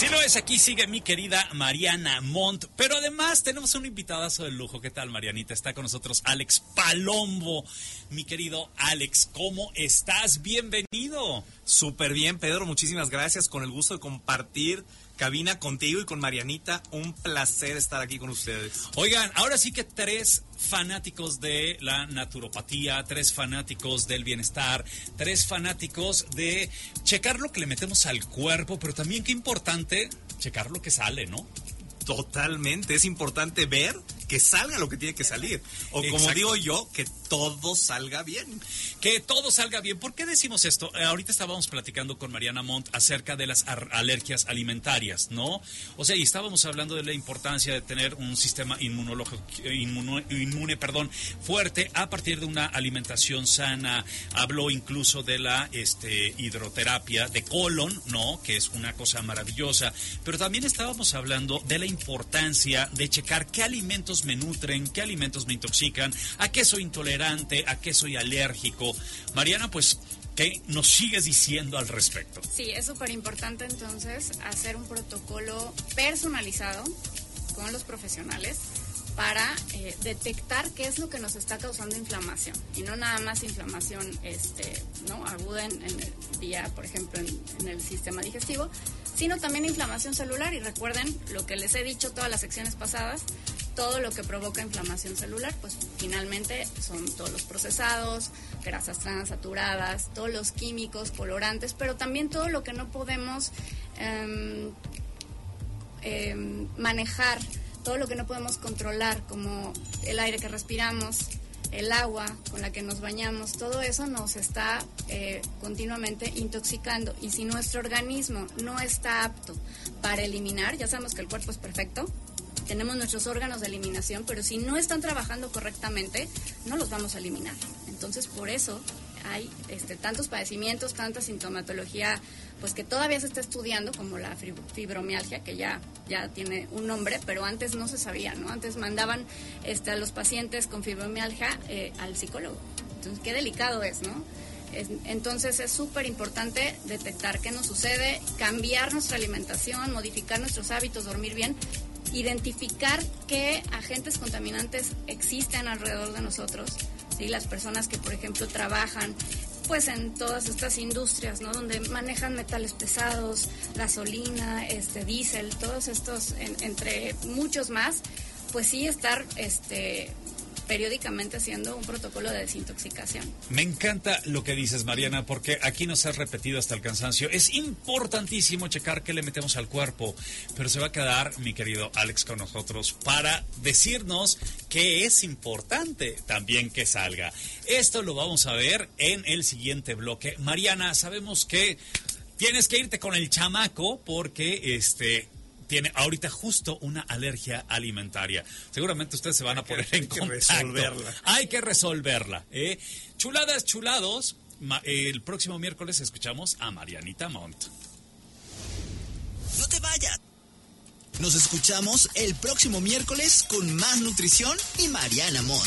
Así lo es, aquí sigue mi querida Mariana Montt, pero además tenemos un invitadazo de lujo. ¿Qué tal, Marianita? Está con nosotros Alex Palombo. Mi querido Alex, ¿cómo estás? Bienvenido. Súper bien, Pedro, muchísimas gracias. Con el gusto de compartir cabina contigo y con Marianita. Un placer estar aquí con ustedes. Oigan, ahora sí que tres fanáticos de la naturopatía, tres fanáticos del bienestar, tres fanáticos de checar lo que le metemos al cuerpo, pero también qué importante checar lo que sale, ¿no? Totalmente, es importante ver que salga lo que tiene que salir. O como digo yo, que todo salga bien. Que todo salga bien. ¿Por qué decimos esto? Eh, ahorita estábamos platicando con Mariana Montt acerca de las alergias alimentarias, ¿no? O sea, y estábamos hablando de la importancia de tener un sistema inmunológico, inmune, perdón, fuerte a partir de una alimentación sana. Habló incluso de la este, hidroterapia de colon, ¿no? Que es una cosa maravillosa. Pero también estábamos hablando de la importancia de checar qué alimentos me nutren, qué alimentos me intoxican, a qué soy intolerante, a qué soy alérgico. Mariana, pues ¿Qué nos sigues diciendo al respecto? Sí, es súper importante entonces hacer un protocolo personalizado con los profesionales para eh, detectar qué es lo que nos está causando inflamación y no nada más inflamación este, ¿no? aguda en, el día, por ejemplo, en, el sistema digestivo, sino también inflamación celular. Y recuerden lo que les he dicho todas las secciones pasadas, todo lo que provoca inflamación celular, pues finalmente son todos los procesados, grasas transaturadas, todos los químicos, colorantes, pero también todo lo que no podemos em, em, manejar, todo lo que no podemos controlar, como el aire que respiramos, el agua con la que nos bañamos, todo eso nos está eh, continuamente intoxicando. Y si nuestro organismo no está apto para eliminar, ya sabemos que el cuerpo es perfecto, tenemos nuestros órganos de eliminación, pero si no están trabajando correctamente, no los vamos a eliminar. Entonces, por eso hay este, tantos padecimientos, tanta sintomatología, pues que todavía se está estudiando, como la fibromialgia, que ya, ya tiene un nombre, pero antes no se sabía, ¿no? Antes mandaban este, a los pacientes con fibromialgia eh, al psicólogo. Entonces, qué delicado es, ¿no? entonces es súper importante detectar qué nos sucede, cambiar nuestra alimentación, modificar nuestros hábitos, dormir bien identificar qué agentes contaminantes existen alrededor de nosotros, ¿sí? las personas que por ejemplo trabajan pues en todas estas industrias, ¿no? Donde manejan metales pesados, gasolina, este diésel, todos estos entre muchos más, pues sí estar este periódicamente haciendo un protocolo de desintoxicación. Me encanta lo que dices, Mariana, porque aquí nos has repetido hasta el cansancio. Es importantísimo checar qué le metemos al cuerpo, pero se va a quedar, mi querido Alex, con nosotros para decirnos que es importante también que salga. Esto lo vamos a ver en el siguiente bloque. Mariana, sabemos que tienes que irte con el chamaco porque este tiene ahorita justo una alergia alimentaria. Seguramente ustedes se van a poner en contacto. Resolverla. Hay que resolverla. ¿eh? Chuladas, chulados. El próximo miércoles escuchamos a Marianita Montt. No te vayas. Nos escuchamos el próximo miércoles con más nutrición y Mariana Mont.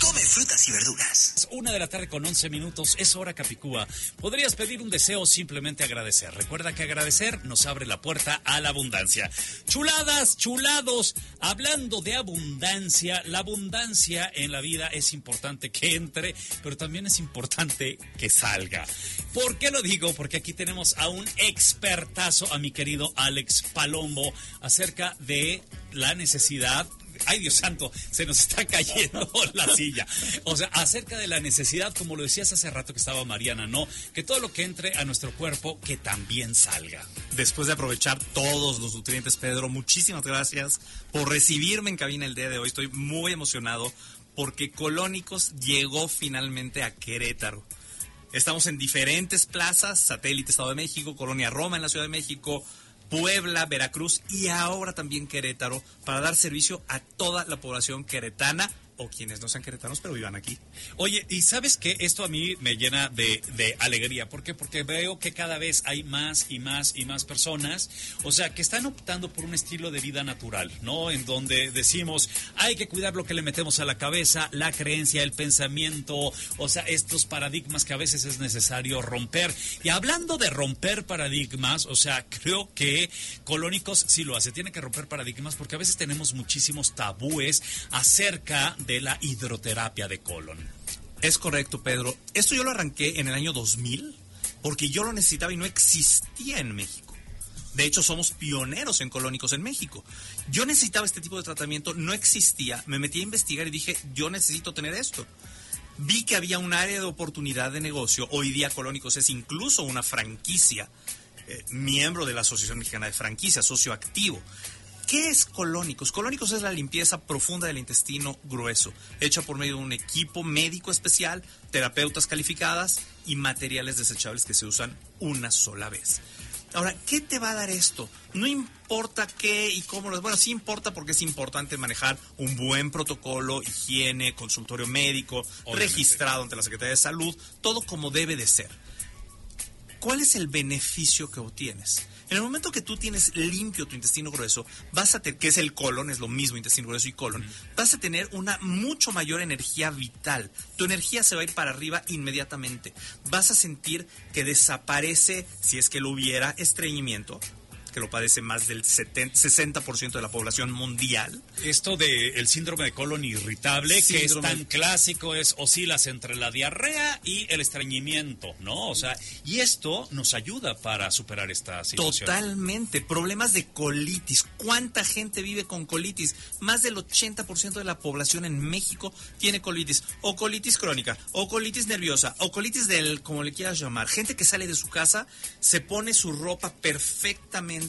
Come frutas y verduras. Una de la tarde con 11 minutos, es hora Capicúa. Podrías pedir un deseo o simplemente agradecer. Recuerda que agradecer nos abre la puerta a la abundancia. Chuladas, chulados, hablando de abundancia, la abundancia en la vida es importante que entre, pero también es importante que salga. ¿Por qué lo digo? Porque aquí tenemos a un expertazo, a mi querido Alex Palombo, acerca de la necesidad ay Dios santo, se nos está cayendo la silla. O sea, acerca de la necesidad, como lo decías hace rato que estaba Mariana, ¿no? Que todo lo que entre a nuestro cuerpo, que también salga. Después de aprovechar todos los nutrientes, Pedro, muchísimas gracias por recibirme en cabina el día de hoy. Estoy muy emocionado porque Colónicos llegó finalmente a Querétaro. Estamos en diferentes plazas, Satélite Estado de México, Colonia Roma en la Ciudad de México, Puebla, Veracruz y ahora también Querétaro para dar servicio a toda la población queretana o quienes no sean queretanos pero vivan aquí. Oye, y sabes que esto a mí me llena de, de, alegría. ¿Por qué? Porque veo que cada vez hay más y más y más personas, o sea, que están optando por un estilo de vida natural, ¿no? En donde decimos, hay que cuidar lo que le metemos a la cabeza, la creencia, el pensamiento, o sea, estos paradigmas que a veces es necesario romper. Y hablando de romper paradigmas, o sea, creo que Colónicos sí lo hace, tiene que romper paradigmas porque a veces tenemos muchísimos tabúes acerca de la hidroterapia de colon. Es correcto, Pedro. Esto yo lo arranqué en el año 2000 porque yo lo necesitaba y no existía en México. De hecho, somos pioneros en colónicos en México. Yo necesitaba este tipo de tratamiento, no existía. Me metí a investigar y dije, yo necesito tener esto. Vi que había un área de oportunidad de negocio. Hoy día Colónicos es incluso una franquicia, eh, miembro de la Asociación Mexicana de Franquicias, socio activo. ¿Qué es colónicos? Colónicos es la limpieza profunda del intestino grueso, hecha por medio de un equipo médico especial, terapeutas calificadas y materiales desechables que se usan una sola vez. Ahora, ¿qué te va a dar esto? No importa qué y cómo lo... Bueno, sí importa porque es importante manejar un buen protocolo, higiene, consultorio médico, registrado ante la Secretaría de Salud, todo como debe de ser. ¿Cuál es el beneficio que obtienes? En el momento que tú tienes limpio tu intestino grueso, vas a tener, que es el colon, es lo mismo intestino grueso y colon, vas a tener una mucho mayor energía vital. Tu energía se va a ir para arriba inmediatamente. Vas a sentir que desaparece, si es que lo hubiera, estreñimiento, que lo padece más del 70, 60% de la población mundial. Esto del el síndrome de colon irritable, que es tan clásico, es oscilas entre la diarrea y el estreñimiento, ¿no? O sea, y esto nos ayuda para superar esta situación. Totalmente. Problemas de colitis. ¿Cuánta gente vive con colitis? Más del 80% de la población en México tiene colitis. O colitis crónica, o colitis nerviosa, o colitis del, como le quieras llamar. Gente que sale de su casa, se pone su ropa perfectamente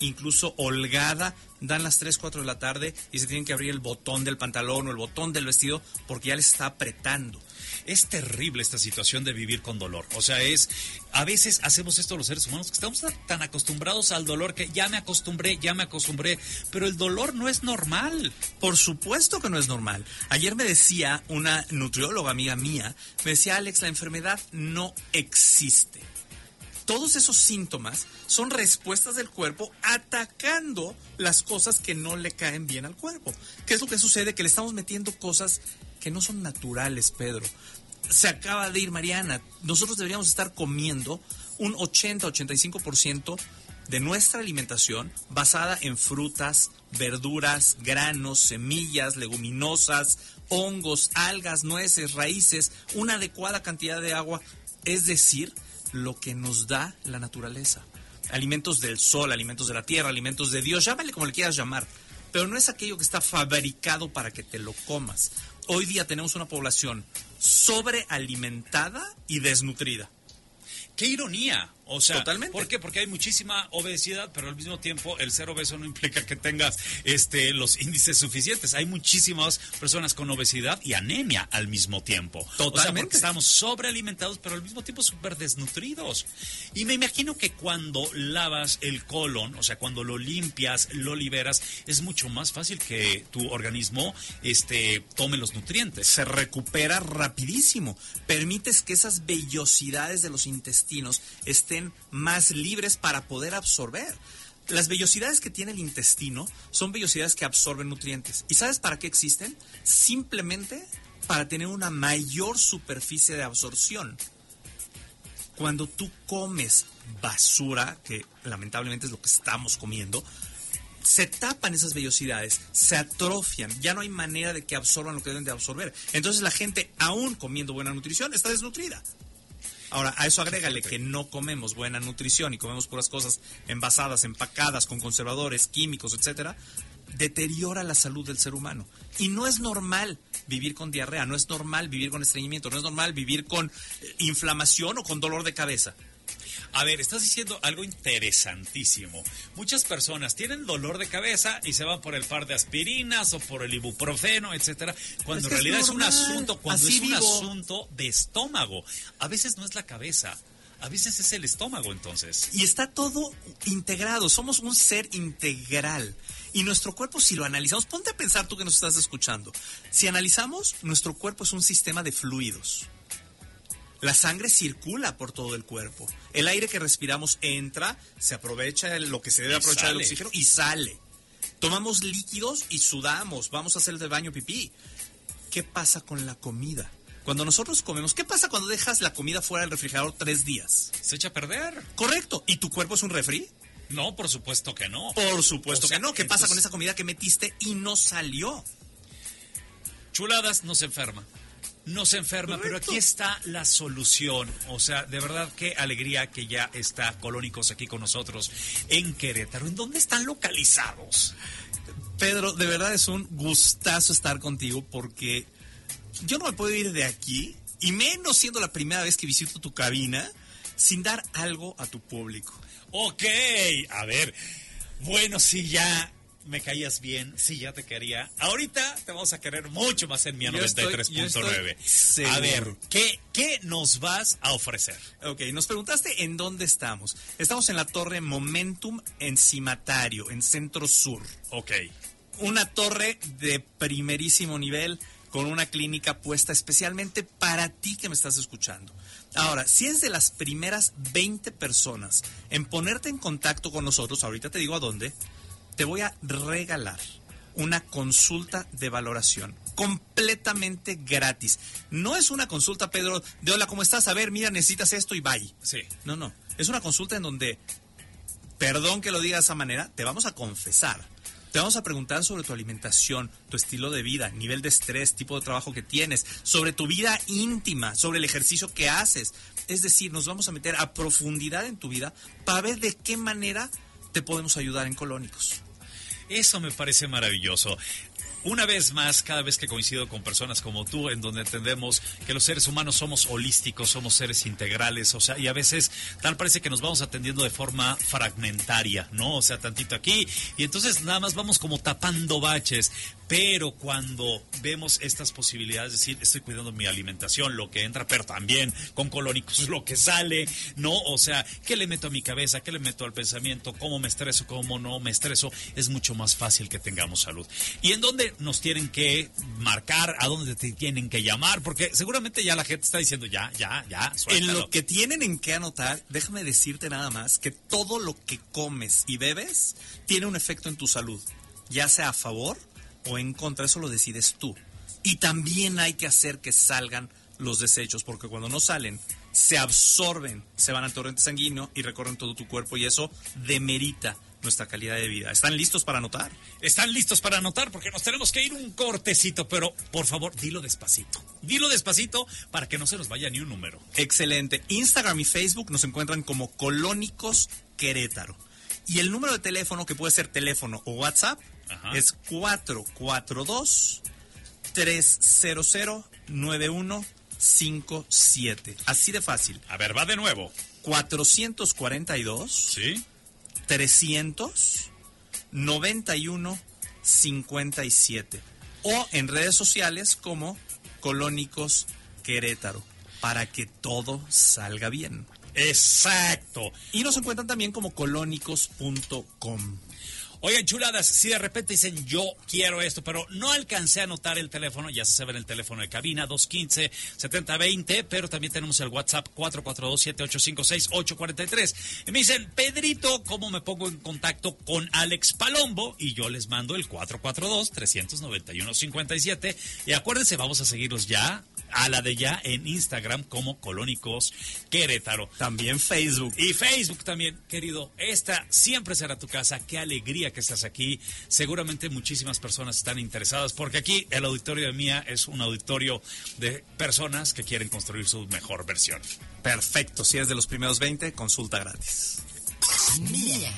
incluso holgada, dan las 3, 4 de la tarde y se tienen que abrir el botón del pantalón o el botón del vestido porque ya les está apretando. Es terrible esta situación de vivir con dolor. O sea, es, a veces hacemos esto los seres humanos que estamos tan acostumbrados al dolor que ya me acostumbré, ya me acostumbré, pero el dolor no es normal. Por supuesto que no es normal. Ayer me decía una nutrióloga amiga mía, me decía, Alex, la enfermedad no existe todos esos síntomas son respuestas del cuerpo atacando las cosas que no le caen bien al cuerpo. ¿Qué es lo que sucede? Que le estamos metiendo cosas que no son naturales, Pedro. Se acaba de ir Mariana. Nosotros deberíamos estar comiendo un 80-85% de nuestra alimentación basada en frutas, verduras, granos, semillas, leguminosas, hongos, algas, nueces, raíces, una adecuada cantidad de agua. Es decir, lo que nos da la naturaleza. Alimentos del sol, alimentos de la tierra, alimentos de Dios, llámale como le quieras llamar, pero no es aquello que está fabricado para que te lo comas. Hoy día tenemos una población sobrealimentada y desnutrida. ¡Qué ironía! O sea, Totalmente. ¿por qué? Porque hay muchísima obesidad, pero al mismo tiempo el ser obeso no implica que tengas este, los índices suficientes. Hay muchísimas personas con obesidad y anemia al mismo tiempo. Totalmente. O sea, porque estamos sobrealimentados, pero al mismo tiempo súper desnutridos. Y me imagino que cuando lavas el colon, o sea, cuando lo limpias, lo liberas, es mucho más fácil que tu organismo este, tome los nutrientes. Se recupera rapidísimo. Permites que esas vellosidades de los intestinos estén más libres para poder absorber. Las vellosidades que tiene el intestino son vellosidades que absorben nutrientes. ¿Y sabes para qué existen? Simplemente para tener una mayor superficie de absorción. Cuando tú comes basura, que lamentablemente es lo que estamos comiendo, se tapan esas vellosidades, se atrofian, ya no hay manera de que absorban lo que deben de absorber. Entonces la gente, aún comiendo buena nutrición, está desnutrida. Ahora, a eso agrégale que no comemos buena nutrición y comemos puras cosas envasadas, empacadas, con conservadores, químicos, etcétera, deteriora la salud del ser humano. Y no es normal vivir con diarrea, no es normal vivir con estreñimiento, no es normal vivir con eh, inflamación o con dolor de cabeza. A ver, estás diciendo algo interesantísimo. Muchas personas tienen dolor de cabeza y se van por el par de aspirinas o por el ibuprofeno, etcétera, cuando en realidad es, un asunto, cuando es un asunto de estómago. A veces no es la cabeza. A veces es el estómago entonces. Y está todo integrado, somos un ser integral. Y nuestro cuerpo, si lo analizamos, ponte a pensar tú que nos estás escuchando. Si analizamos, nuestro cuerpo es un sistema de fluidos. La sangre circula por todo el cuerpo. El aire que respiramos entra, se aprovecha lo que se debe Y aprovechar del oxígeno y sale. Tomamos líquidos y sudamos. Vamos a hacer el baño pipí. ¿Qué pasa con la comida? Cuando nosotros comemos, ¿qué pasa cuando dejas la comida fuera del refrigerador tres días? Se echa a perder. Correcto. ¿Y tu cuerpo es un refri? No, por supuesto que no. Por supuesto O sea, que no. ¿Qué pasa con esa comida que metiste y no salió? Chuladas no se enferma. No se enferma, pero aquí está la solución. O sea, de verdad, qué alegría que ya está Colónicos aquí con nosotros en Querétaro. ¿En dónde están localizados? Pedro, de verdad es un gustazo estar contigo porque yo no me puedo ir de aquí, y menos siendo la primera vez que visito tu cabina, sin dar algo a tu público. Ok, a ver. Bueno, si ya me caías bien, si ya te quería. Ahorita te vamos a querer mucho más en mi Yo estoy- yo 93.9. estoy A ver. ¿qué, ¿qué nos vas a ofrecer? Ok, nos preguntaste en dónde estamos. Estamos en la torre Momentum Encimatario, en Centro Sur. Ok. Una torre de primerísimo nivel con una clínica puesta especialmente para ti que me estás escuchando. Ahora, si es de las primeras 20 personas en ponerte en contacto con nosotros, ahorita te digo a dónde, te voy a regalar una consulta de valoración completamente gratis. No es una consulta, Pedro, de hola, ¿cómo estás? A ver, mira, necesitas esto y bye. Sí. No, no. Es una consulta en donde, perdón que lo diga de esa manera, te vamos a confesar. Te vamos a preguntar sobre tu alimentación, tu estilo de vida, nivel de estrés, tipo de trabajo que tienes, sobre tu vida íntima, sobre el ejercicio que haces. Es decir, nos vamos a meter a profundidad en tu vida para ver de qué manera te podemos ayudar en Colónicos. Eso me parece maravilloso. Una vez más, cada vez que coincido con personas como tú, en donde entendemos que los seres humanos somos holísticos, somos seres integrales, o sea, y a veces tal parece que nos vamos atendiendo de forma fragmentaria, ¿no? O sea, tantito aquí, y entonces nada más vamos como tapando baches. Pero cuando vemos estas posibilidades, es decir, estoy cuidando mi alimentación, lo que entra, pero también con colónicos lo que sale, ¿no? O sea, ¿qué le meto a mi cabeza? ¿Qué le meto al pensamiento? ¿Cómo me estreso? ¿Cómo no me estreso? Es mucho más fácil que tengamos salud. ¿Y en dónde nos tienen que marcar? ¿A dónde te tienen que llamar? Porque seguramente ya la gente está diciendo, ya, ya, ya, En suéltalo. lo que tienen en qué anotar, déjame decirte nada más que todo lo que comes y bebes tiene un efecto en tu salud, ya sea a favor o en contra, eso lo decides tú. Y también hay que hacer que salgan los desechos, porque cuando no salen, se absorben, se van al torrente sanguíneo y recorren todo tu cuerpo y eso demerita nuestra calidad de vida. ¿Están listos para anotar? ¿Están listos para anotar? Porque nos tenemos que ir un cortecito, pero por favor, dilo despacito. Dilo despacito para que no se nos vaya ni un número. Excelente. Instagram y Facebook nos encuentran como Colónicos Querétaro. Y el número de teléfono, que puede ser teléfono o WhatsApp, Ajá. es 442 300 9157. Así de fácil. A ver, va de nuevo. 442 ¿Sí? 300 91 57 o en redes sociales como Colónicos Querétaro para que todo salga bien. Exacto. Y nos encuentran también como colónicos.com. Oigan, chuladas, si de repente dicen yo quiero esto, pero no alcancé a anotar el teléfono, ya se sabe en el teléfono de cabina 215-7020, pero también tenemos el WhatsApp 442-7856-843. Y me dicen, Pedrito, ¿cómo me pongo en contacto con Alex Palombo? Y yo les mando el 442-391-57. Y acuérdense, vamos a seguirlos ya, a la de ya, en Instagram como Colónicos Querétaro. También Facebook. Y Facebook también, querido. Esta siempre será tu casa. Qué alegría que estás aquí. Seguramente muchísimas personas están interesadas porque aquí el auditorio de Mía es un auditorio de personas que quieren construir su mejor versión. Perfecto. Si eres de los primeros 20, consulta gratis. Mía.